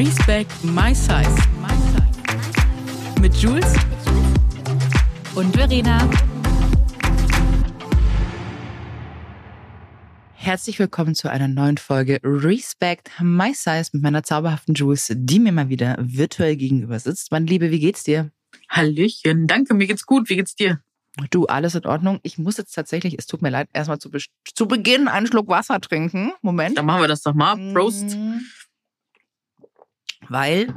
Respect My Size. Mit Jules und Verena. Herzlich willkommen zu einer neuen Folge Respect My Size mit meiner zauberhaften Jules, die mir mal wieder virtuell gegenüber sitzt. Meine Liebe, wie geht's dir? Hallöchen, danke, mir geht's gut. Wie geht's dir? Du, alles in Ordnung. Ich muss jetzt tatsächlich, es tut mir leid, erstmal zu, zu Beginn einen Schluck Wasser trinken. Moment. Dann machen wir das doch mal. Prost. Mm. Weil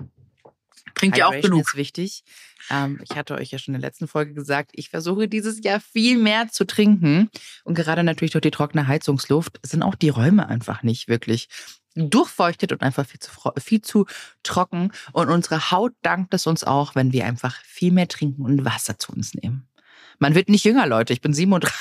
Trinkt ihr auch genug? ist wichtig. Ähm, ich hatte euch ja schon in der letzten Folge gesagt, ich versuche dieses Jahr viel mehr zu trinken. Und gerade natürlich durch die trockene Heizungsluft sind auch die Räume einfach nicht wirklich durchfeuchtet und einfach viel zu, viel zu trocken. Und unsere Haut dankt es uns auch, wenn wir einfach viel mehr trinken und Wasser zu uns nehmen. Man wird nicht jünger, Leute. Ich bin 37.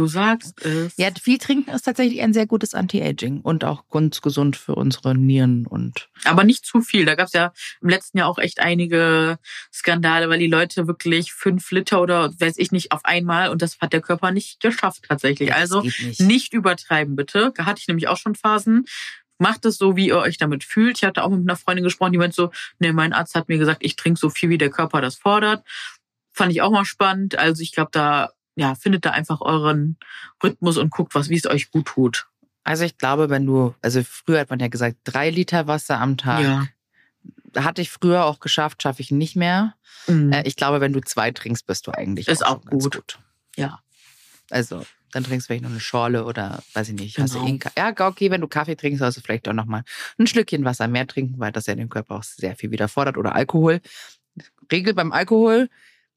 Du sagst es. Ja, viel trinken ist tatsächlich ein sehr gutes Anti-Aging und auch ganz gesund für unsere Nieren und Aber nicht zu viel. Da gab's ja im letzten Jahr auch echt einige Skandale, weil die Leute wirklich fünf Liter oder weiß ich nicht auf einmal und das hat der Körper nicht geschafft tatsächlich. Also Das geht nicht. nicht übertreiben, bitte. Da hatte ich nämlich auch schon Phasen. Macht es so, wie ihr euch damit fühlt. Ich hatte auch mit einer Freundin gesprochen, die meint so, nee, mein Arzt hat mir gesagt, ich trinke so viel, wie der Körper das fordert. Fand ich auch mal spannend. Also ich glaube, da ja, findet da einfach euren Rhythmus und guckt, was, wie es euch gut tut. Also ich glaube, wenn du, also früher hat man ja gesagt, drei Liter Wasser am Tag. Ja. Hatte ich früher auch geschafft, schaffe ich nicht mehr. Mhm. Äh, ich glaube, wenn du zwei trinkst, bist du eigentlich Ist auch, auch ganz gut. Ja. Also dann trinkst du vielleicht noch eine Schorle oder weiß ich nicht. Hast du Genau. ja, okay, wenn du Kaffee trinkst, sollst du vielleicht auch noch mal ein Schlückchen Wasser mehr trinken, weil das ja dem Körper auch sehr viel wieder fordert. Oder Alkohol. Regel beim Alkohol,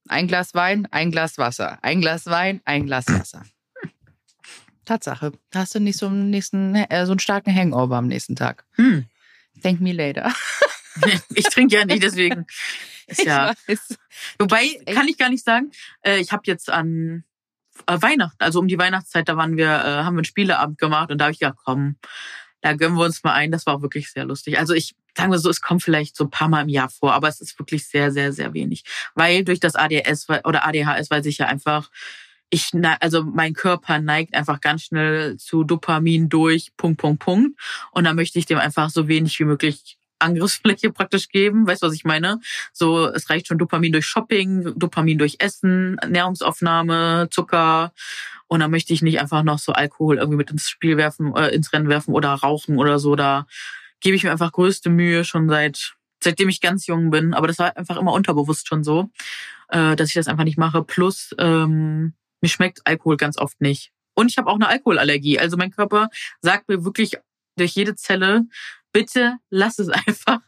ein Glas Wein, ein Glas Wasser. Ein Glas Wein, ein Glas Wasser. Tatsache. Da hast du nicht so einen, nächsten, äh, so einen starken Hangover am nächsten Tag. Hm. Thank me later. Ich trinke ja nicht, deswegen. Ist ja. Wobei, kann ich gar nicht sagen, äh, ich habe jetzt an äh, Weihnachten, also um die Weihnachtszeit, da waren wir, äh, haben wir einen Spieleabend gemacht und da habe ich gedacht, komm, da gönnen wir uns mal ein. Das war auch wirklich sehr lustig. Also ich sagen wir so, es kommt vielleicht so ein paar Mal im Jahr vor, aber es ist wirklich sehr, sehr, sehr wenig. Weil durch das ADS weil- oder ADHS weiß ich ja einfach, ich, na- also mein Körper neigt einfach ganz schnell zu Dopamin durch, Punkt, Punkt, Punkt. Und da möchte ich dem einfach so wenig wie möglich Angriffsfläche praktisch geben. Weißt du, was ich meine? So, es reicht schon Dopamin durch Shopping, Dopamin durch Essen, Ernährungsaufnahme, Zucker. Und da möchte ich nicht einfach noch so Alkohol irgendwie mit ins Spiel werfen, äh, ins Rennen werfen oder rauchen oder so. Da gebe ich mir einfach größte Mühe schon seit seitdem ich ganz jung bin. Aber das war einfach immer unterbewusst schon so, äh, dass ich das einfach nicht mache. Plus ähm, mir schmeckt Alkohol ganz oft nicht. Und ich habe auch eine Alkoholallergie. Also mein Körper sagt mir wirklich durch jede Zelle, bitte lass es einfach.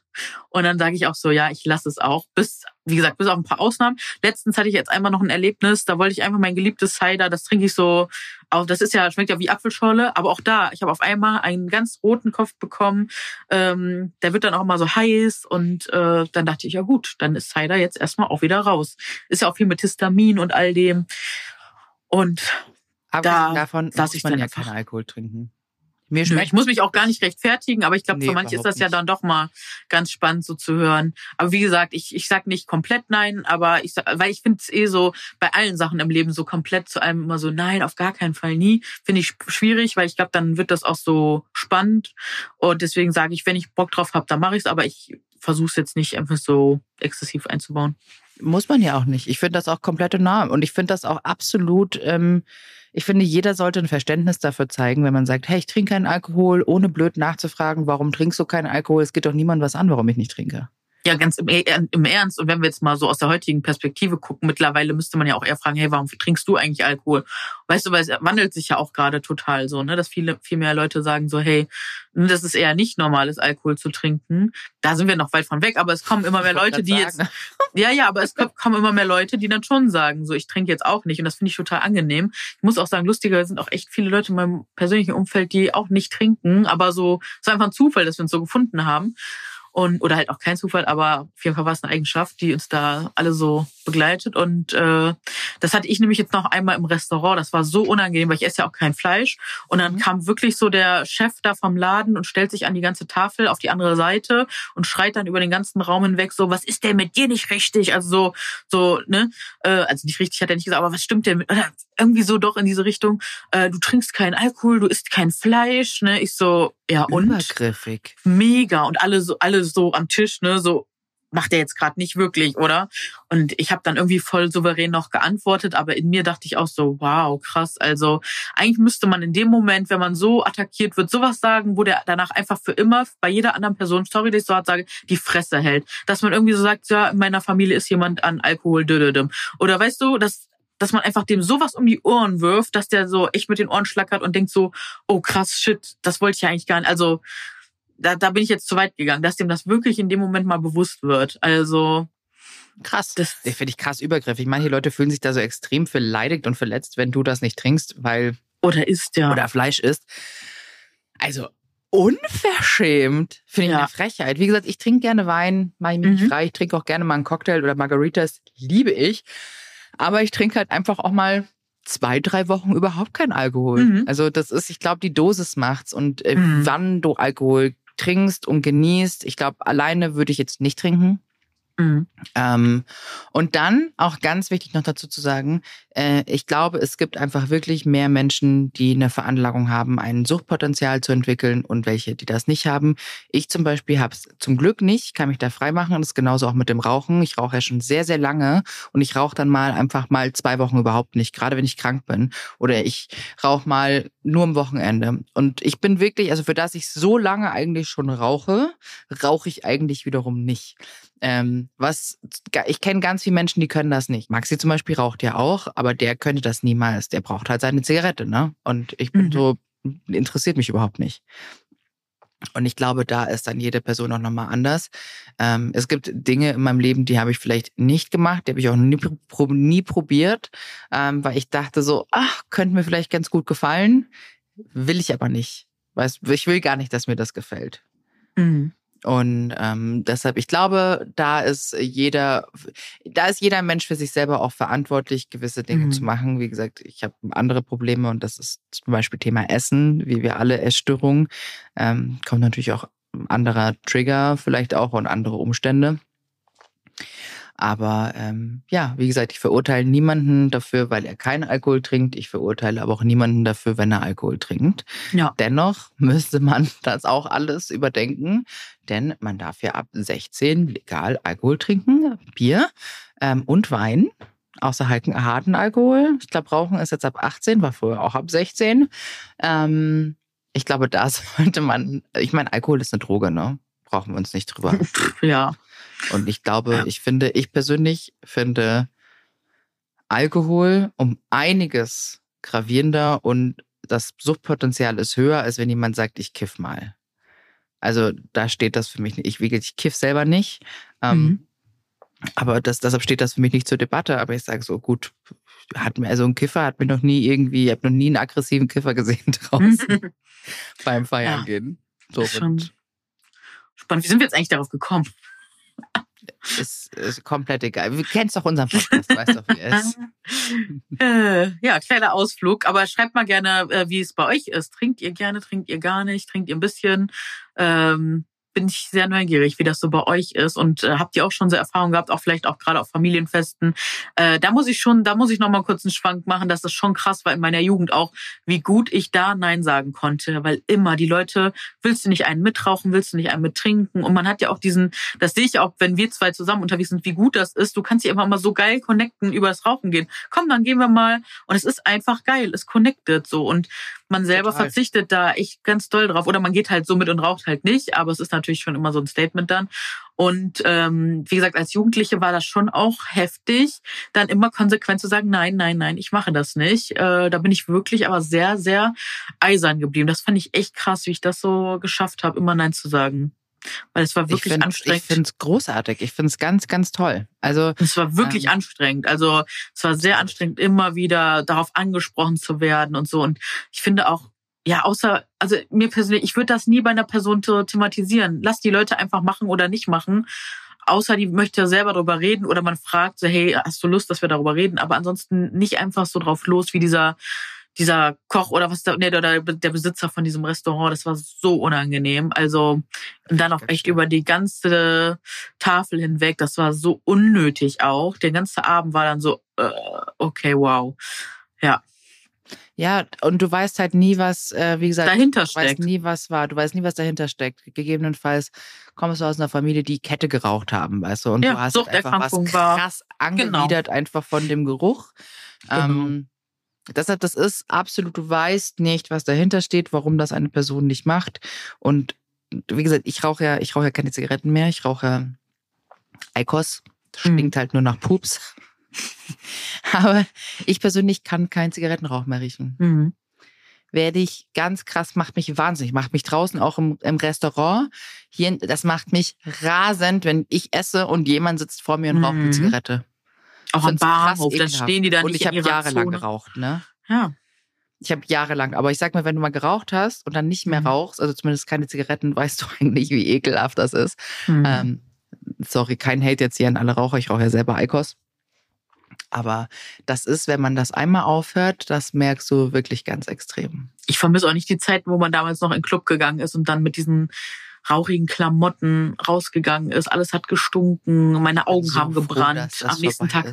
Und dann sage ich auch so, ja, ich lasse es auch. Bis, wie gesagt, bis auf ein paar Ausnahmen. Letztens hatte ich jetzt einmal noch ein Erlebnis, da wollte ich einfach mein geliebtes Cider, das trinke ich so, auch das ist ja, schmeckt ja wie Apfelschorle, aber auch da, ich habe auf einmal einen ganz roten Kopf bekommen. Ähm, der wird dann auch immer so heiß und äh, dann dachte ich, ja gut, dann ist Cider jetzt erstmal auch wieder raus. Ist ja auch viel mit Histamin und all dem. Und Abgesehen Da davon muss ich man dann ja einfach- keinen Alkohol trinken. Mir schmeckt ich muss mich auch gar nicht rechtfertigen, aber ich glaube, Nee, für manche ist das überhaupt ja nicht. dann doch mal ganz spannend so zu hören. Aber wie gesagt, ich, ich sag nicht komplett nein, aber ich sag, weil ich finde es eh so bei allen Sachen im Leben so komplett zu allem immer so nein, auf gar keinen Fall nie. Finde ich schwierig, weil ich glaube, dann wird das auch so spannend. Und deswegen sage ich, wenn ich Bock drauf habe, dann mache ich es, aber ich versuche es jetzt nicht einfach so exzessiv einzubauen. Muss man ja auch nicht. Ich finde das auch komplett enorm. Und ich finde das auch absolut, ähm, ich finde, jeder sollte ein Verständnis dafür zeigen, wenn man sagt, hey, ich trinke keinen Alkohol, ohne blöd nachzufragen, warum trinkst du keinen Alkohol? Es geht doch niemand was an, warum ich nicht trinke. Ja, ganz im, Er- im Ernst. Und wenn wir jetzt mal so aus der heutigen Perspektive gucken, mittlerweile müsste man ja auch eher fragen, hey, warum trinkst du eigentlich Alkohol? Weißt du, weil es wandelt sich ja auch gerade total so, ne, dass viele, viel mehr Leute sagen so, hey, das ist eher nicht normal, ist Alkohol zu trinken. Da sind wir noch weit von weg, aber es kommen immer mehr Leute, die jetzt, ja, ja, aber es kommen immer mehr Leute, die dann schon sagen, so, ich trinke jetzt auch nicht. Und das finde ich total angenehm. Ich muss auch sagen, lustiger sind auch echt viele Leute in meinem persönlichen Umfeld, die auch nicht trinken, aber so, es ist einfach ein Zufall, dass wir uns so gefunden haben. Und, oder halt auch kein Zufall, aber auf jeden Fall war es eine Eigenschaft, die uns da alle so begleitet und äh, das hatte ich nämlich jetzt noch einmal im Restaurant. Das war so unangenehm, weil ich esse ja auch kein Fleisch. Und dann mhm. kam wirklich so der Chef da vom Laden und stellt sich an die ganze Tafel auf die andere Seite und schreit dann über den ganzen Raum hinweg so, was ist denn mit dir nicht richtig? Also so, so, ne, äh, also nicht richtig hat er nicht gesagt, aber was stimmt denn mit? Oder irgendwie so doch in diese Richtung. Äh, du trinkst keinen Alkohol, du isst kein Fleisch, ne? Ich so, ja und Übergriffig. mega und alle so, alle so am Tisch, ne, so macht er jetzt gerade nicht wirklich, oder? Und ich habe dann irgendwie voll souverän noch geantwortet, aber in mir dachte ich auch so, wow, krass. Also eigentlich müsste man in dem Moment, wenn man so attackiert wird, sowas sagen, wo der danach einfach für immer bei jeder anderen Person, sorry, dass ich so hart sage, die Fresse hält. Dass man irgendwie so sagt, ja, in meiner Familie ist jemand an Alkohol, dödödüm. Oder weißt du, dass dass man einfach dem sowas um die Ohren wirft, dass der so echt mit den Ohren schlackert und denkt so, oh krass, shit, das wollte ich eigentlich gar nicht. Also da, da bin ich jetzt zu weit gegangen, dass dem das wirklich in dem Moment mal bewusst wird. Also Krass. Das finde ich krass übergriffig. Manche Leute fühlen sich da so extrem beleidigt und verletzt, wenn du das nicht trinkst, weil. Oder isst, ja. Oder Fleisch isst. Also unverschämt. Finde ich ja. eine Frechheit. Wie gesagt, ich trinke gerne Wein, mache ich mich mhm. nicht frei. Ich trinke auch gerne mal einen Cocktail oder Margaritas. Liebe ich. Aber ich trinke halt einfach auch mal zwei, drei Wochen überhaupt kein Alkohol. Mhm. Also das ist, ich glaube, die Dosis macht's und äh, mhm. wann du Alkohol trinkst und genießt. Ich glaube, alleine würde ich jetzt nicht trinken. Mhm. Ähm, und dann auch ganz wichtig noch dazu zu sagen, äh, ich glaube, es gibt einfach wirklich mehr Menschen, die eine Veranlagung haben, ein Suchtpotenzial zu entwickeln und welche, die das nicht haben. Ich zum Beispiel habe es zum Glück nicht, kann mich da frei machen. Und das ist genauso auch mit dem Rauchen. Ich rauche ja schon sehr, sehr lange und ich rauche dann mal einfach mal zwei Wochen überhaupt nicht, gerade wenn ich krank bin. Oder ich rauche mal nur am Wochenende. Und ich bin wirklich, also für das ich so lange eigentlich schon rauche, rauche ich eigentlich wiederum nicht. Ähm, was ich kenne ganz viele Menschen, die können das nicht. Maxi zum Beispiel raucht ja auch, aber der könnte das niemals. Der braucht halt seine Zigarette, ne? Und ich bin mhm. so, interessiert mich überhaupt nicht. Und ich glaube, da ist dann jede Person auch nochmal anders. Ähm, es gibt Dinge in meinem Leben, die habe ich vielleicht nicht gemacht, die habe ich auch nie, nie probiert, ähm, weil ich dachte so, ach, könnte mir vielleicht ganz gut gefallen. Will ich aber nicht. Weißt, ich will gar nicht, dass mir das gefällt. Mhm. Und ähm, deshalb, ich glaube, da ist jeder, da ist jeder Mensch für sich selber auch verantwortlich, gewisse Dinge mhm. zu machen. Wie gesagt, ich habe andere Probleme und das ist zum Beispiel Thema Essen, wie wir alle Essstörungen. Ähm, kommt natürlich auch anderer Trigger vielleicht auch und andere Umstände. Aber ähm, ja, wie gesagt, ich verurteile niemanden dafür, weil er keinen Alkohol trinkt. Ich verurteile aber auch niemanden dafür, wenn er Alkohol trinkt. Ja. Dennoch müsste man das auch alles überdenken, denn man darf ja ab 16 legal Alkohol trinken, Bier ähm, und Wein. Außer harten Alkohol. Ich glaube, Rauchen ist jetzt ab 18, war früher auch ab 16. Ähm, ich glaube, da sollte man, ich meine, Alkohol ist eine Droge, ne? Brauchen wir uns nicht drüber. ja. Und ich glaube, ja. ich finde, ich persönlich finde Alkohol um einiges gravierender und das Suchtpotenzial ist höher, als wenn jemand sagt, ich kiff mal. Also da steht das für mich nicht. Ich, ich kiff selber nicht. Ähm, mhm. Aber das, deshalb steht das für mich nicht zur Debatte. Aber ich sage so, gut, hat mir, also ein Kiffer hat mir noch nie irgendwie, ich habe noch nie einen aggressiven Kiffer gesehen draußen beim Feiern ja, gehen. So spannend. Wie sind wir jetzt eigentlich darauf gekommen? Ist, ist komplett egal. Du kennst doch unseren Podcast, weißt doch, wie es ist. Äh, ja, kleiner Ausflug. Aber schreibt mal gerne, äh, wie es bei euch ist. Trinkt ihr gerne, trinkt ihr gar nicht, trinkt ihr ein bisschen? Ähm, bin ich sehr neugierig, wie das so bei euch ist. Und äh, habt ihr auch schon so Erfahrungen gehabt, auch vielleicht auch gerade auf Familienfesten? Äh, da muss ich schon, da muss ich noch mal kurz einen Schwank machen. Das ist schon krass, weil in meiner Jugend auch, wie gut ich da Nein sagen konnte. Weil immer die Leute, willst du nicht einen mitrauchen, willst du nicht einen mittrinken? Und man hat ja auch diesen, das sehe ich auch, wenn wir zwei zusammen unterwegs sind, wie gut das ist. Du kannst dich einfach mal so geil connecten, über das Rauchen gehen. Komm, dann gehen wir mal. Und es ist einfach geil. Es connectet so. Und man selber Total. verzichtet da echt ganz doll drauf. Oder man geht halt so mit und raucht halt nicht, aber es ist natürlich schon immer so ein Statement dann. Und ähm, wie gesagt, als Jugendliche war das schon auch heftig, dann immer konsequent zu sagen, nein, nein, nein, ich mache das nicht. Äh, da bin ich wirklich aber sehr, sehr eisern geblieben. Das fand ich echt krass, wie ich das so geschafft habe, immer Nein zu sagen. Weil es war wirklich ich find, anstrengend. Ich finde es großartig. Ich finde es ganz, ganz toll. Also es war wirklich ähm, anstrengend. Also es war sehr anstrengend, immer wieder darauf angesprochen zu werden und so. Und ich finde auch, ja, außer, also mir persönlich, ich würde das nie bei einer Person thematisieren. Lass die Leute einfach machen oder nicht machen. außer die möchte selber darüber reden oder man fragt so, hey, hast du Lust, dass wir darüber reden? Aber ansonsten nicht einfach so drauf los wie dieser dieser Koch oder was der, nee, der, der Besitzer von diesem Restaurant, das war so unangenehm. Also und dann auch echt über die ganze Tafel hinweg, das war so unnötig auch. Der ganze Abend war dann so, äh, okay, wow. Ja. Ja, und du weißt halt nie, was, äh, wie gesagt, dahinter du steckt. weißt nie, was war. Du weißt nie, was dahinter steckt. Gegebenenfalls kommst du aus einer Familie, die Kette geraucht haben, weißt du, und Ja, du hast halt einfach was krass angewidert einfach von dem Geruch. Genau. Ähm, deshalb, das ist absolut, du weißt nicht, was dahinter steht, warum das eine Person nicht macht. Und wie gesagt, ich rauche ja, ich rauche ja keine Zigaretten mehr, ich rauche ja Eikos. Mhm. Stinkt halt nur nach Pups. Aber ich persönlich kann keinen Zigarettenrauch mehr riechen Mhm. werde ich ganz krass, macht mich wahnsinnig, macht mich draußen auch im, im Restaurant. Hier, das macht mich rasend, wenn ich esse und jemand sitzt vor mir und raucht eine Mhm. Zigarette. Auch am Bahnhof, ekelhaft. stehen die da Und nicht ich habe jahrelang Zone. geraucht, ne? Ja. Ich habe jahrelang, aber ich sag mal, wenn du mal geraucht hast und dann nicht mehr Mhm. rauchst, also zumindest keine Zigaretten, weißt du eigentlich, wie ekelhaft das ist. Mhm. Ähm, sorry, kein Hate jetzt hier an alle Raucher, ich rauche ja selber Eikos. Aber das ist, wenn man das einmal aufhört, das merkst du wirklich ganz extrem. ich vermisse auch nicht die Zeiten, wo man damals noch in den Club gegangen ist und dann mit diesen rauchigen Klamotten rausgegangen ist. Alles hat gestunken, meine Augen So haben froh, gebrannt. das Am nächsten Tag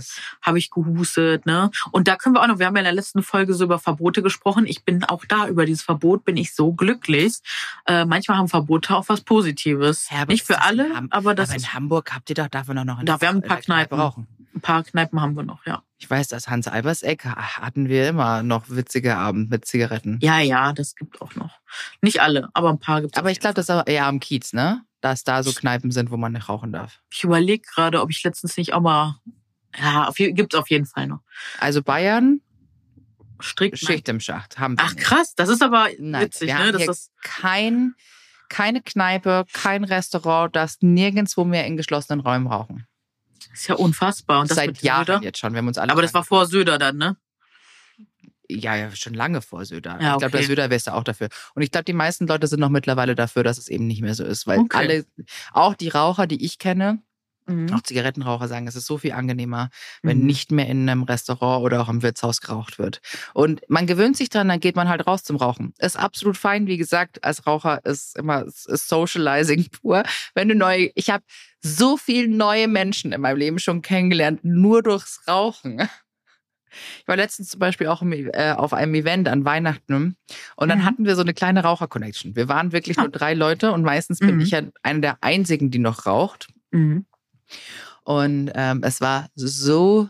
habe ich gehustet, ne? Und da können wir auch noch, wir haben ja in der letzten Folge so über Verbote gesprochen. Ich bin auch da über dieses Verbot bin ich so glücklich. Äh, manchmal haben Verbote auch was Positives. Ja, Nicht für alle, aber das aber in Hamburg habt ihr doch davon auch noch Da, wir haben ein in paar Kneipen. rauchen. ein paar Kneipen haben wir noch, ja. Ich weiß, das Hans Albers Eck hatten wir immer noch witzige Abend mit Zigaretten. Ja, ja, das gibt auch noch. Nicht alle, aber ein paar gibt's. Aber auf ich glaube, das ist aber eher am Kiez, ne? Dass da so Kneipen sind, wo man nicht rauchen darf. Ich überlege gerade, ob ich letztens nicht auch mal. Ja, auf, je- gibt's auf jeden Fall noch. Also Bayern, Strikt. Schicht im Schacht, haben wir Ach nicht. krass, das ist aber Nein, witzig, wir ne? haben Dass hier das, kein, keine Kneipe, kein Restaurant, das nirgendwo mehr in geschlossenen Räumen rauchen. Ist ja unfassbar. Und das Seit Jahren Söder? jetzt schon. Wir haben uns alle Aber das war vor Söder dann, ne? Ja, ja, schon lange vor Söder. Ja, Ich glaube, der okay. Söder wäre da auch dafür. Und ich glaube, die meisten Leute sind noch mittlerweile dafür, dass es eben nicht mehr so ist. Weil Okay. alle, auch die Raucher, die ich kenne, Mhm. auch Zigarettenraucher sagen, es ist so viel angenehmer, wenn Mhm. nicht mehr in einem Restaurant oder auch im Wirtshaus geraucht wird. Und man gewöhnt sich dran, dann geht man halt raus zum Rauchen. Ist absolut fein, wie gesagt, als Raucher ist immer ist Socializing pur. Wenn du neu, ich habe so viele neue Menschen in meinem Leben schon kennengelernt, nur durchs Rauchen. Ich war letztens zum Beispiel auch im, äh, auf einem Event an Weihnachten und dann Mhm. hatten wir so eine kleine Raucher-Connection. Wir waren wirklich nur drei Leute und meistens bin Mhm. ich ja eine der einzigen, die noch raucht. Mhm. Und ähm, es war so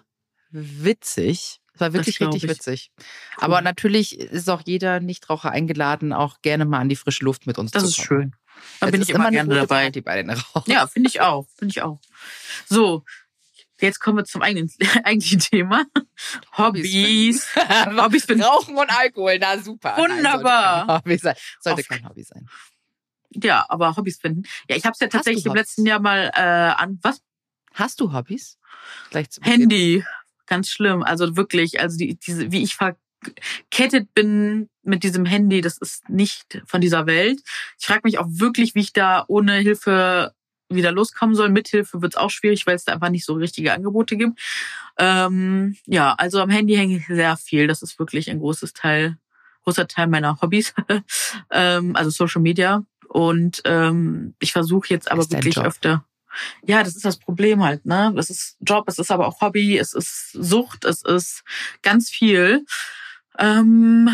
witzig. Es war wirklich richtig ich. witzig. Cool. Aber natürlich ist auch jeder Nichtraucher eingeladen, auch gerne mal an die frische Luft mit uns Das zu ist kommen. schön. Da bin ist ich immer eine gerne dabei. Party bei den. Ja, finde ich auch. Finde ich auch. So, jetzt kommen wir zum eigenen, eigentlichen Thema. Hobbys. Hobbys finden. Rauchen und Alkohol, na super. Wunderbar. Nein, sollte kein Hobby sein. Sollte kein Hobby sein. Ja, aber Hobbys finden. Ja, ich habe es ja tatsächlich im Hobbys? letzten Jahr mal äh, an was Hast du Hobbys? Handy. Ganz schlimm. Also wirklich, also die, diese, wie ich verkettet bin mit diesem Handy, das ist nicht von dieser Welt. Ich frage mich auch wirklich, wie ich da ohne Hilfe wieder loskommen soll. Mit Hilfe wird es auch schwierig, weil es da einfach nicht so richtige Angebote gibt. Ähm, ja, also am Handy hänge ich sehr viel. Das ist wirklich ein großes Teil, großer Teil meiner Hobbys. ähm, also Social Media. Und ähm, ich versuche jetzt aber wirklich Job. öfter. Ja, das ist das Problem halt, ne? Das ist Job, es ist aber auch Hobby, es ist Sucht, es ist ganz viel. Ähm,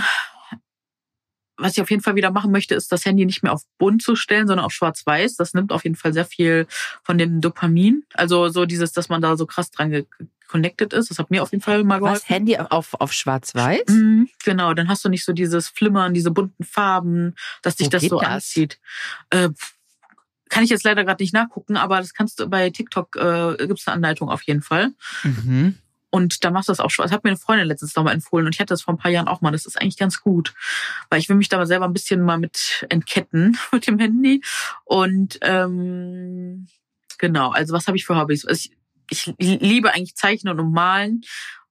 was ich auf jeden Fall wieder machen möchte, ist das Handy nicht mehr auf bunt zu stellen, sondern auf schwarz-weiß. Das nimmt auf jeden Fall sehr viel von dem Dopamin. Also so dieses, dass man da so krass dran connected ist. Das hat mir auf jeden Fall mal geholfen. Was? Handy auf, auf schwarz-weiß? Mhm, genau, dann hast du nicht so dieses Flimmern, diese bunten Farben, dass dich Wo das so das? anzieht. Äh, kann ich jetzt leider gerade nicht nachgucken, aber das kannst du bei TikTok äh, gibt's eine Anleitung auf jeden Fall. Mhm. Und da machst du das auch schon. Das hat mir eine Freundin letztens nochmal empfohlen und ich hatte das vor ein paar Jahren auch mal. Das ist eigentlich ganz gut, weil ich will mich da mal selber ein bisschen mal mit entketten mit dem Handy. Und ähm, genau, also was habe ich für Hobbys? Also ich, ich liebe eigentlich Zeichnen und Malen.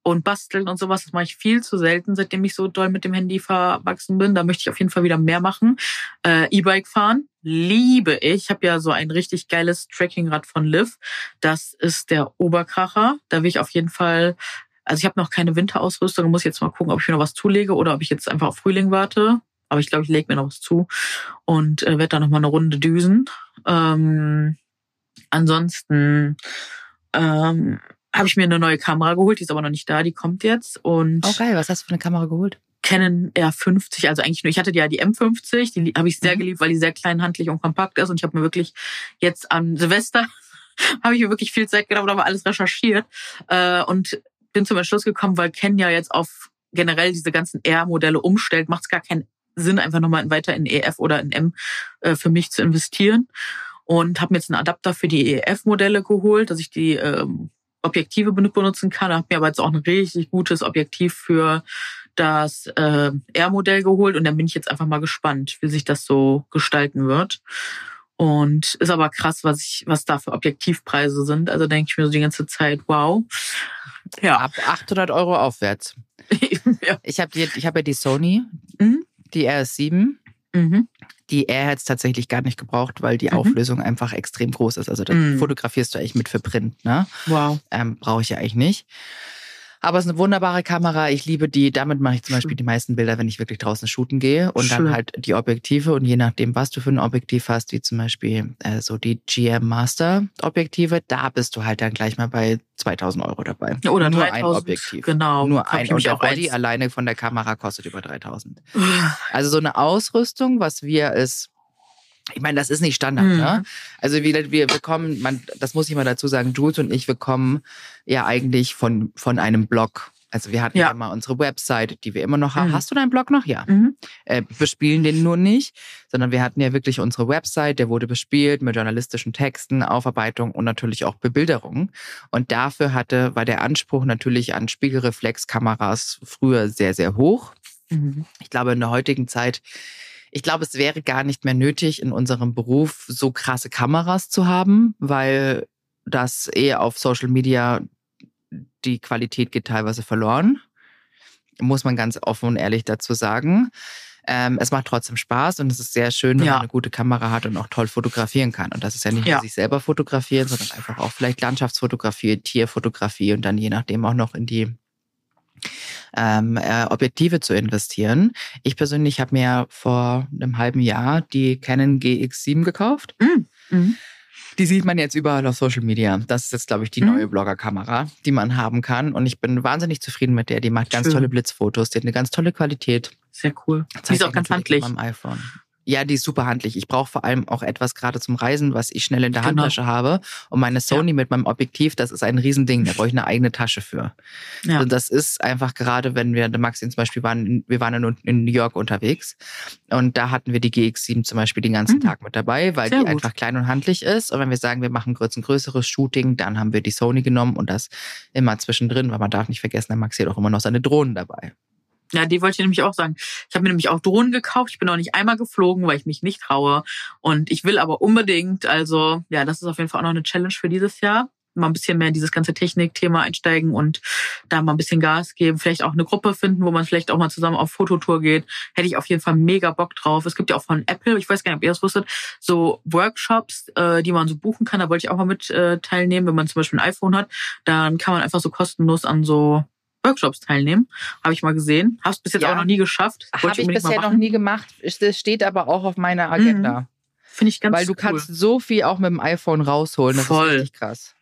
Und basteln und sowas. Das mache ich viel zu selten, seitdem ich so doll mit dem Handy verwachsen bin. Da möchte ich auf jeden Fall wieder mehr machen. Äh, E-Bike fahren liebe ich. Ich habe ja so ein richtig geiles Trekkingrad von Liv. Das ist der Oberkracher. Da will ich auf jeden Fall also ich habe noch keine Winterausrüstung, muss jetzt mal gucken, ob ich mir noch was zulege oder ob ich jetzt einfach auf Frühling warte. Aber ich glaube, ich lege mir noch was zu und äh, werde da noch mal eine Runde düsen. Ähm, ansonsten ähm, habe ich mir eine neue Kamera geholt, die ist aber noch nicht da, die kommt jetzt. Und oh geil, was hast du für eine Kamera geholt? Canon R50, also eigentlich nur, ich hatte ja die M50, die habe ich sehr mhm. geliebt, weil die sehr klein, handlich und kompakt ist. Und ich habe mir wirklich jetzt am Silvester habe ich mir wirklich viel Zeit genommen, aber alles recherchiert äh, und bin zum Entschluss gekommen, weil Ken ja jetzt auf generell diese ganzen R-Modelle umstellt, macht es gar keinen Sinn, einfach nochmal weiter in EF oder in M äh, für mich zu investieren. Und habe mir jetzt einen Adapter für die EF-Modelle geholt, dass ich die ähm, Objektive benutzen kann. Habe mir aber jetzt auch ein richtig gutes Objektiv für das äh, R-Modell geholt und dann bin ich jetzt einfach mal gespannt, wie sich das so gestalten wird. Und ist aber krass, was ich, was da für Objektivpreise sind. Also denke ich mir so die ganze Zeit, wow. Ja. Ab 800 Euro aufwärts. ja. Ich habe ich hab ja die Sony, mhm. die RS7. Mhm. Die R hat es tatsächlich gar nicht gebraucht, weil die mhm. Auflösung einfach extrem groß ist. Also da mhm. fotografierst du eigentlich mit für Print, ne? Wow. Ähm, Brauche ich ja eigentlich nicht. Aber es ist eine wunderbare Kamera. Ich liebe die. Damit mache ich zum Beispiel die meisten Bilder, wenn ich wirklich draußen shooten gehe. Und Schön. dann halt die Objektive. Und je nachdem, was du für ein Objektiv hast, wie zum Beispiel äh, so die GM Master Objektive, da bist du halt dann gleich mal bei 2000 Euro dabei. Oder nur 3000, ein Objektiv. Genau. Nur ein. Und der Body alleine von der Kamera kostet über 3000. also so eine Ausrüstung, was wir es ich meine, das ist nicht Standard, mhm. ne? Also wir, wir, wir kommen, man, das muss ich mal dazu sagen, Jules und ich, wir kommen ja eigentlich von, von einem Blog. Also wir hatten ja, mal unsere Website, die wir immer noch haben. Mhm. Hast du deinen Blog noch? Ja. Mhm. Äh, bespielen den nur nicht, sondern wir hatten ja wirklich unsere Website, der wurde bespielt mit journalistischen Texten, Aufarbeitung und natürlich auch Bebilderung. Und dafür hatte, war der Anspruch natürlich an Spiegelreflexkameras früher sehr, sehr hoch. Mhm. Ich glaube, in der heutigen Zeit ich glaube, es wäre gar nicht mehr nötig, in unserem Beruf so krasse Kameras zu haben, weil das eher auf Social Media die Qualität geht teilweise verloren. Muss man ganz offen und ehrlich dazu sagen. Ähm, es macht trotzdem Spaß und es ist sehr schön, wenn ja. man eine gute Kamera hat und auch toll fotografieren kann. Und das ist ja nicht nur sich selber fotografieren, sondern einfach auch vielleicht Landschaftsfotografie, Tierfotografie und dann je nachdem auch noch in die ähm, äh, Objektive zu investieren. Ich persönlich habe mir vor einem halben Jahr die Canon GX7 gekauft. Mhm. Die sieht man jetzt überall auf Social Media. Das ist jetzt, glaube ich, die mhm. neue Blogger-Kamera, die man haben kann. Und ich bin wahnsinnig zufrieden mit der. Die macht ganz Schön. tolle Blitzfotos. Die hat eine ganz tolle Qualität. Sehr cool. Die ist auch ganz handlich. Meinem iPhone. Ja, die ist super handlich. Ich brauche vor allem auch etwas gerade zum Reisen, was ich schnell in der genau. Handtasche habe. Und meine Sony ja. mit meinem Objektiv, das ist ein Riesending. Da brauche ich eine eigene Tasche für. Ja. Und das ist einfach gerade, wenn wir, der Maxi zum Beispiel waren, wir waren in, in, New York unterwegs und da hatten wir die GX7 zum Beispiel den ganzen mhm. Tag mit dabei, weil Sehr die gut. einfach klein und handlich ist. Und wenn wir sagen, wir machen kurz ein größeres Shooting, dann haben wir die Sony genommen und das immer zwischendrin, weil man darf nicht vergessen, der Maxi hat auch immer noch seine Drohnen dabei. Ja, die wollte ich nämlich auch sagen. Ich habe mir nämlich auch Drohnen gekauft. Ich bin noch nicht einmal geflogen, weil ich mich nicht traue. Und ich will aber unbedingt, also ja, das ist auf jeden Fall auch noch eine Challenge für dieses Jahr. Mal ein bisschen mehr in dieses ganze Technikthema einsteigen und da mal ein bisschen Gas geben. Vielleicht auch eine Gruppe finden, wo man vielleicht auch mal zusammen auf Fototour geht. Hätte ich auf jeden Fall mega Bock drauf. Es gibt ja auch von Apple, ich weiß gar nicht, ob ihr das wusstet, so Workshops, äh, die man so buchen kann. Da wollte ich auch mal mit äh, teilnehmen, wenn man zum Beispiel ein iPhone hat. Dann kann man einfach so kostenlos an so Workshops teilnehmen. Habe ich mal gesehen. Hast bis jetzt ja. auch noch nie geschafft. Habe ich bisher noch nie gemacht. Das steht aber auch auf meiner Agenda. Mhm. Finde ich ganz Weil du cool. kannst so viel auch mit dem iPhone rausholen. Das Voll. ist richtig krass.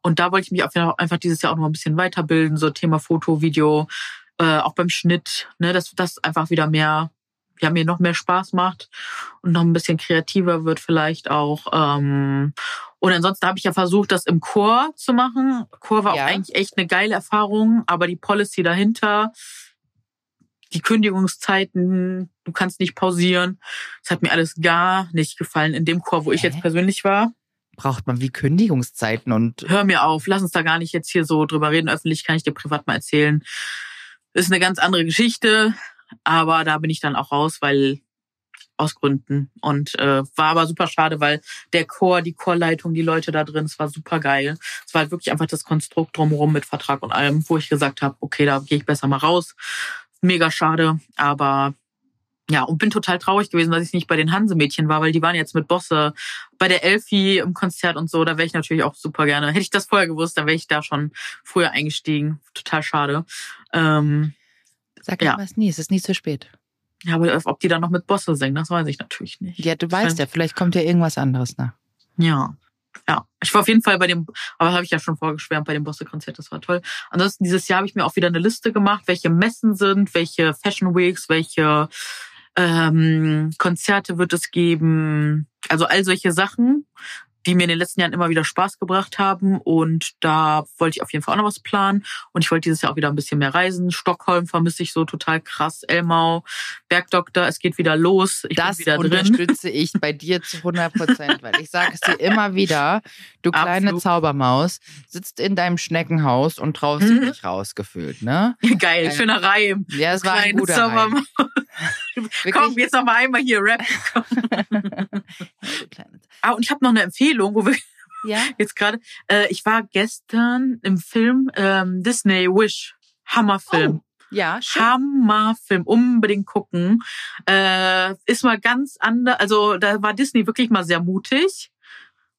Und da wollte ich mich einfach dieses Jahr auch noch ein bisschen weiterbilden, so Thema Foto, Video, äh, auch beim Schnitt, ne, dass das einfach wieder mehr, ja, mir noch mehr Spaß macht und noch ein bisschen kreativer wird vielleicht auch. Ähm, und ansonsten habe ich ja versucht, das im Chor zu machen. Chor war ja. auch eigentlich echt eine geile Erfahrung, aber die Policy dahinter, die Kündigungszeiten, du kannst nicht pausieren. Das hat mir alles gar nicht gefallen in dem Chor, wo Hä? ich jetzt persönlich war. Braucht man wie Kündigungszeiten und. Hör mir auf, lass uns da gar nicht jetzt hier so drüber reden. Öffentlich kann ich dir privat mal erzählen. Ist eine ganz andere Geschichte, aber da bin ich dann auch raus, weil aus Gründen. Und äh, war aber super schade, weil der Chor, die Chorleitung, die Leute da drin, es war super geil. Es war halt wirklich einfach das Konstrukt drumherum mit Vertrag und allem, wo ich gesagt habe, okay, da gehe ich besser mal raus. Mega schade, aber ja, und bin total traurig gewesen, dass ich nicht bei den Hansemädchen war, weil die waren jetzt mit Bosse bei der Elfi im Konzert und so. Da wäre ich natürlich auch super gerne. Hätte ich das vorher gewusst, dann wäre ich da schon früher eingestiegen. Total schade. Ähm, Sag ja. was nie, es ist nie zu spät. Ja, aber ob die dann noch mit Bosse singen, das weiß ich natürlich nicht. Ja, du weißt ja, vielleicht kommt ja irgendwas anderes nach. Ja. Ja, ich war auf jeden Fall bei dem, aber habe ich ja schon vorgeschwärmt bei dem Bosse-Konzert, das war toll. Ansonsten dieses Jahr habe ich mir auch wieder eine Liste gemacht, welche Messen sind, welche Fashion Weeks, welche ähm, Konzerte wird es geben, also all solche Sachen die mir in den letzten Jahren immer wieder Spaß gebracht haben. Und da wollte ich auf jeden Fall auch noch was planen. Und ich wollte dieses Jahr auch wieder ein bisschen mehr reisen. Stockholm vermisse ich so total krass. Elmau, Bergdoktor, es geht wieder los. Ich das bin wieder drin. unterstütze ich bei dir zu 100 Prozent, weil ich sage es dir immer wieder, du kleine Absolut. Zaubermaus, sitzt in deinem Schneckenhaus und traust mhm. dich rausgefühlt, ne? Geil, äh, schöner Reim. Ja, es war ein guter Zaubermaus. Komm, jetzt noch mal einmal hier Rap. Ah, und ich habe noch eine Empfehlung, wo wir ja? jetzt gerade. Äh, ich war gestern im Film ähm, Disney Wish. Hammerfilm. Oh. Ja, schön. Hammerfilm, unbedingt gucken. Äh, ist mal ganz anders, also da war Disney wirklich mal sehr mutig